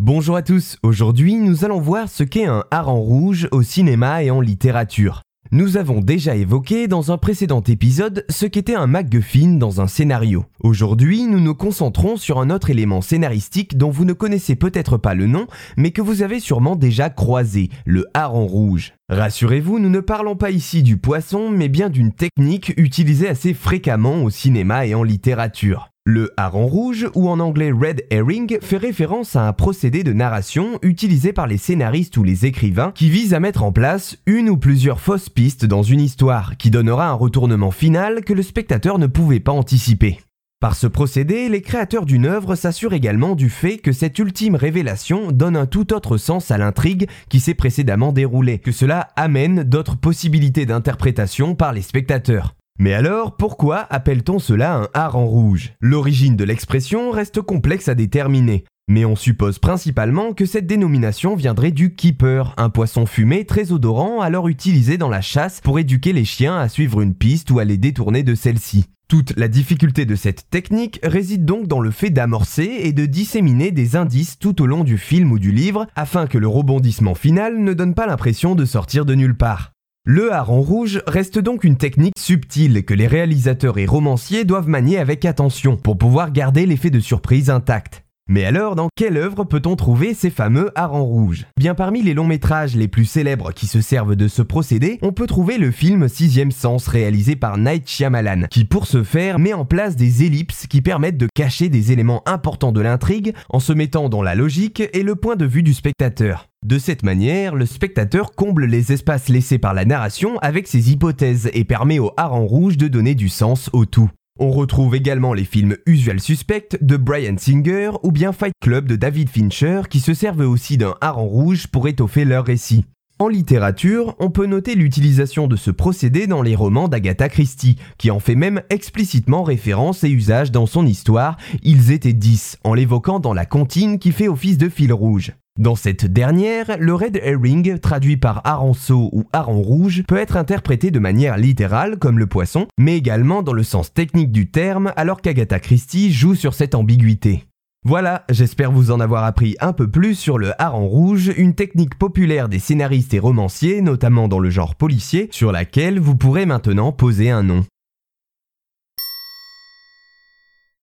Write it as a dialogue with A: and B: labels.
A: Bonjour à tous, aujourd'hui nous allons voir ce qu'est un hareng rouge au cinéma et en littérature. Nous avons déjà évoqué dans un précédent épisode ce qu'était un MacGuffin dans un scénario. Aujourd'hui, nous nous concentrons sur un autre élément scénaristique dont vous ne connaissez peut-être pas le nom, mais que vous avez sûrement déjà croisé, le hareng rouge. Rassurez-vous, nous ne parlons pas ici du poisson, mais bien d'une technique utilisée assez fréquemment au cinéma et en littérature. Le hareng rouge, ou en anglais red herring, fait référence à un procédé de narration utilisé par les scénaristes ou les écrivains qui vise à mettre en place une ou plusieurs fausses pistes dans une histoire, qui donnera un retournement final que le spectateur ne pouvait pas anticiper. Par ce procédé, les créateurs d'une œuvre s'assurent également du fait que cette ultime révélation donne un tout autre sens à l'intrigue qui s'est précédemment déroulée, que cela amène d'autres possibilités d'interprétation par les spectateurs. Mais alors, pourquoi appelle-t-on cela un hareng rouge? L'origine de l'expression reste complexe à déterminer. Mais on suppose principalement que cette dénomination viendrait du keeper, un poisson fumé très odorant alors utilisé dans la chasse pour éduquer les chiens à suivre une piste ou à les détourner de celle-ci. Toute la difficulté de cette technique réside donc dans le fait d'amorcer et de disséminer des indices tout au long du film ou du livre afin que le rebondissement final ne donne pas l'impression de sortir de nulle part. Le hareng rouge reste donc une technique subtile que les réalisateurs et romanciers doivent manier avec attention pour pouvoir garder l'effet de surprise intact. Mais alors, dans quelle œuvre peut-on trouver ces fameux harengs rouges? Bien parmi les longs métrages les plus célèbres qui se servent de ce procédé, on peut trouver le film Sixième Sens réalisé par Night Shyamalan, qui pour ce faire met en place des ellipses qui permettent de cacher des éléments importants de l'intrigue en se mettant dans la logique et le point de vue du spectateur. De cette manière, le spectateur comble les espaces laissés par la narration avec ses hypothèses et permet au hareng rouge de donner du sens au tout. On retrouve également les films Usual Suspect de Brian Singer ou bien Fight Club de David Fincher qui se servent aussi d'un hareng rouge pour étoffer leur récit. En littérature, on peut noter l'utilisation de ce procédé dans les romans d'Agatha Christie, qui en fait même explicitement référence et usage dans son histoire Ils étaient dix, en l'évoquant dans la comptine qui fait office de fil rouge. Dans cette dernière, le red herring, traduit par aranceau ou hareng rouge, peut être interprété de manière littérale comme le poisson, mais également dans le sens technique du terme, alors qu'Agatha Christie joue sur cette ambiguïté. Voilà, j'espère vous en avoir appris un peu plus sur le hareng rouge, une technique populaire des scénaristes et romanciers, notamment dans le genre policier, sur laquelle vous pourrez maintenant poser un nom.